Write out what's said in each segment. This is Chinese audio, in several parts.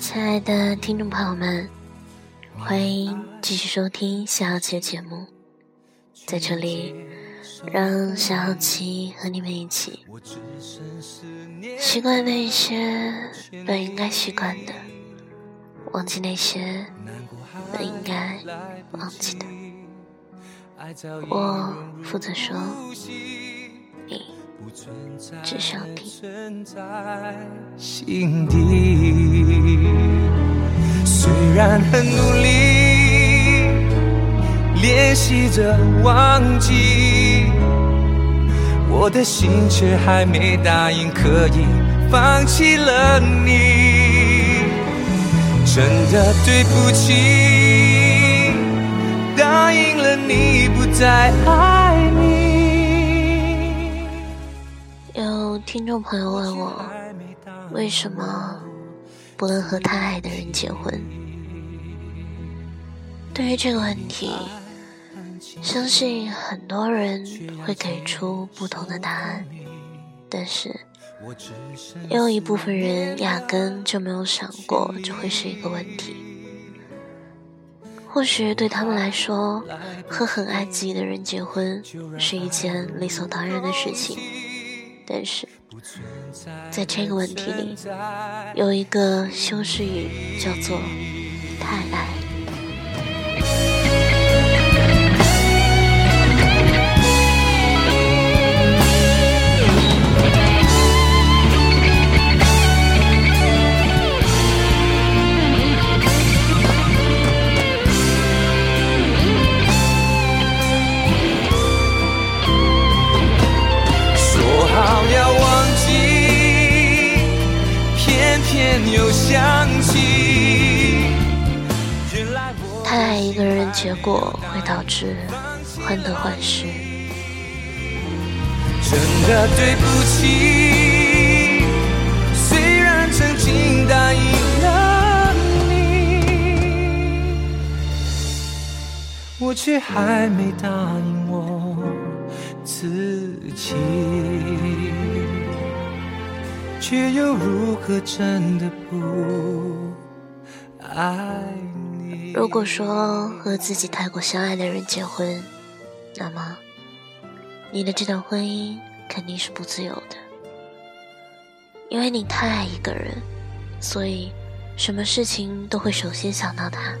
亲爱的听众朋友们，欢迎继续收听小好奇的节目。在这里，让小好奇和你们一起习惯那些本应该习惯的，忘记那些本应该忘记的。我负责说，你只需要听。心底，虽然很努力练习着忘记，我的心却还没答应可以放弃了你。真的对不起，答应了你不再爱你。有听众朋友问我，为什么不能和他爱的人结婚？对于这个问题，相信很多人会给出不同的答案，但是也有一部分人压根就没有想过这会是一个问题。或许对他们来说，和很爱自己的人结婚是一件理所当然的事情，但是在这个问题里，有一个修饰语叫做“太爱”。偏偏又想起。原来我太爱一个人，结果会导致患得患失。真的对不起，虽然曾经答应了你，我却还没答应我自己，却又如何真的不爱你？如果说和自己太过相爱的人结婚，那么你的这段婚姻肯定是不自由的，因为你太爱一个人，所以什么事情都会首先想到他，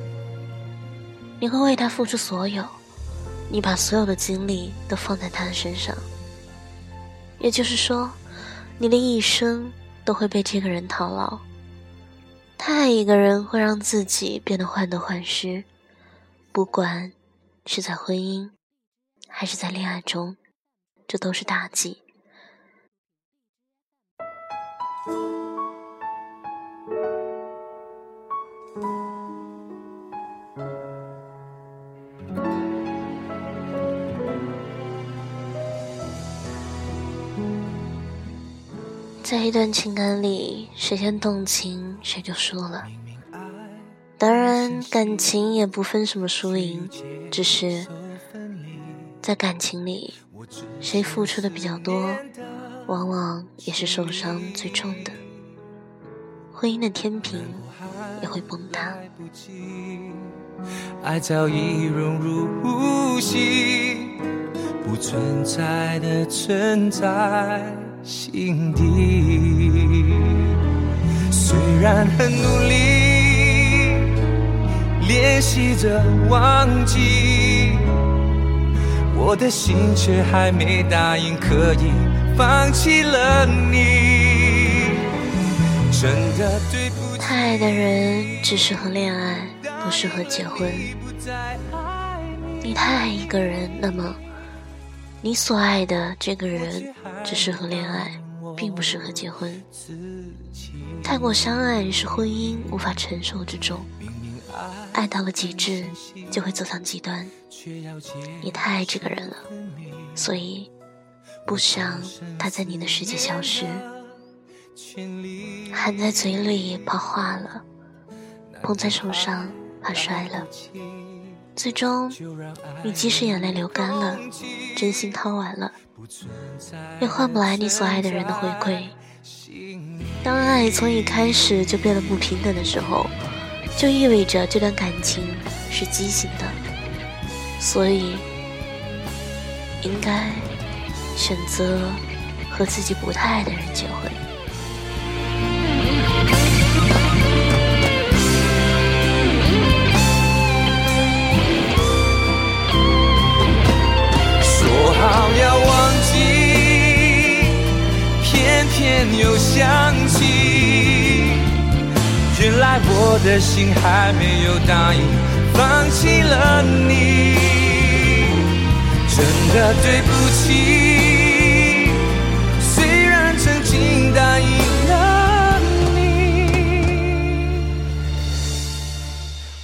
你会为他付出所有，你把所有的精力都放在他的身上，也就是说，你的一生都会被这个人套牢。太爱一个人会让自己变得患得患失，不管是在婚姻还是在恋爱中，这都是大忌。在一段情感里，谁先动情，谁就输了。当然，感情也不分什么输赢，只是在感情里，谁付出的比较多，往往也是受伤最重的。婚姻的天平也会崩塌。爱早已融入呼吸，不存在的存在心底。虽然很努力练习着忘记，我的心却还没答应可以放弃了你。真的对不起。太爱的人只适合恋爱，不适合结婚。你太爱一个人，那么你所爱的这个人只适合恋爱，并不适合结婚。太过相爱是婚姻无法承受之重，爱到了极致就会走向极端。你太爱这个人了，所以不想他在你的世界消失。含在嘴里怕化了，捧在手上，怕摔了。最终，你即使眼泪流干了，真心掏完了，也换不来你所爱的人的回馈。当爱从一开始就变得不平等的时候，就意味着这段感情是畸形的，所以应该选择和自己不太爱的人结婚。天又想起。原来我的心还没有答应放弃了你，真的对不起。虽然曾经答应了你，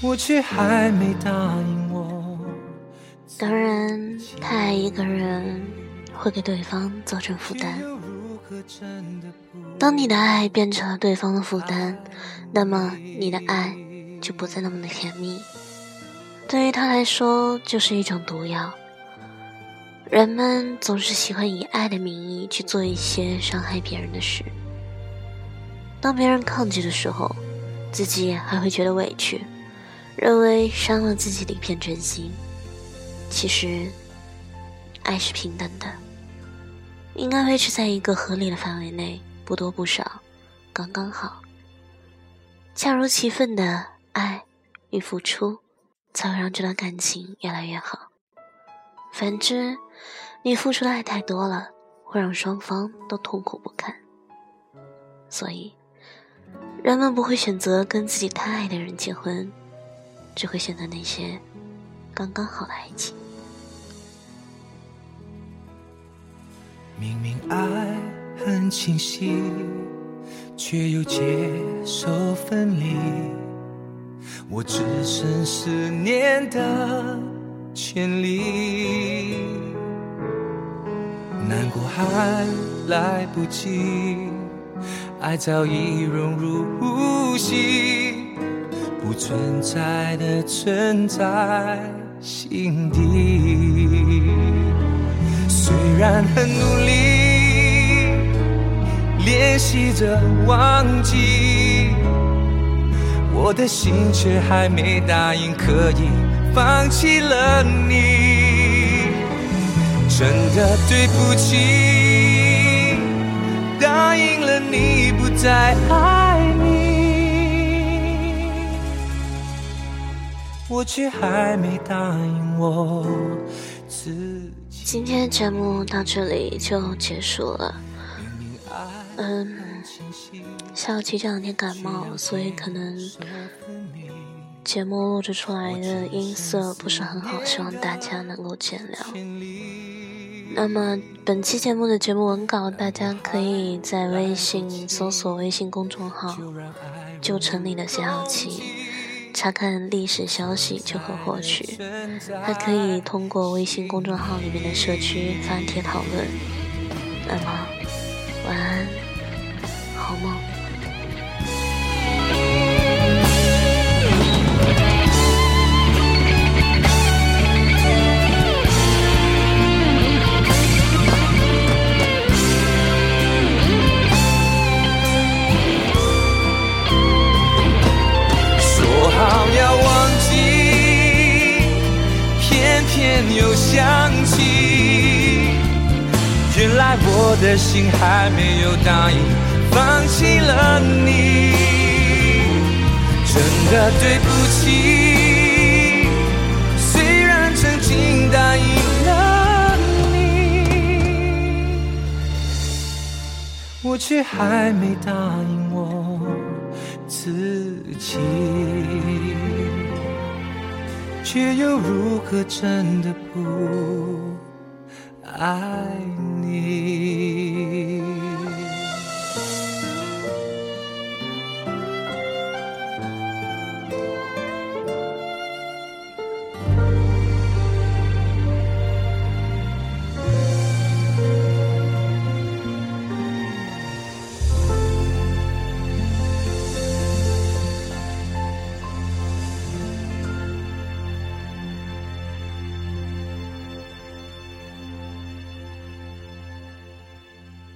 我却还没答应我。当然，太爱一个人会给对方造成负担。当你的爱变成了对方的负担，那么你的爱就不再那么的甜蜜。对于他来说，就是一种毒药。人们总是喜欢以爱的名义去做一些伤害别人的事。当别人抗拒的时候，自己还会觉得委屈，认为伤了自己的一片真心。其实，爱是平等的，应该维持在一个合理的范围内，不多不少，刚刚好。恰如其分的爱与付出，才会让这段感情越来越好。反之，你付出的爱太多了，会让双方都痛苦不堪。所以，人们不会选择跟自己太爱的人结婚，只会选择那些。刚刚好的爱情。明明爱很清晰，却又接受分离，我只剩思念的权利。难过还来不及，爱早已融入呼吸，不存在的存在。心底，然很努力练习着忘记，我的心却还没答应可以放弃了你。真的对不起，答应了你不再爱你。我却还没答应我自己。今天的节目到这里就结束了。嗯，小七这两天感冒，所以可能节目录制出来的音色不是很好，希望大家能够见谅。那么本期节目的节目文稿，大家可以在微信搜索微信公众号“旧城里的小七”。查看历史消息就可获取，还可以通过微信公众号里面的社区发帖讨论。那么，晚安，心还没有答应放弃了你，真的对不起。虽然曾经答应了你，我却还没答应我自己。却又如何真的不爱你。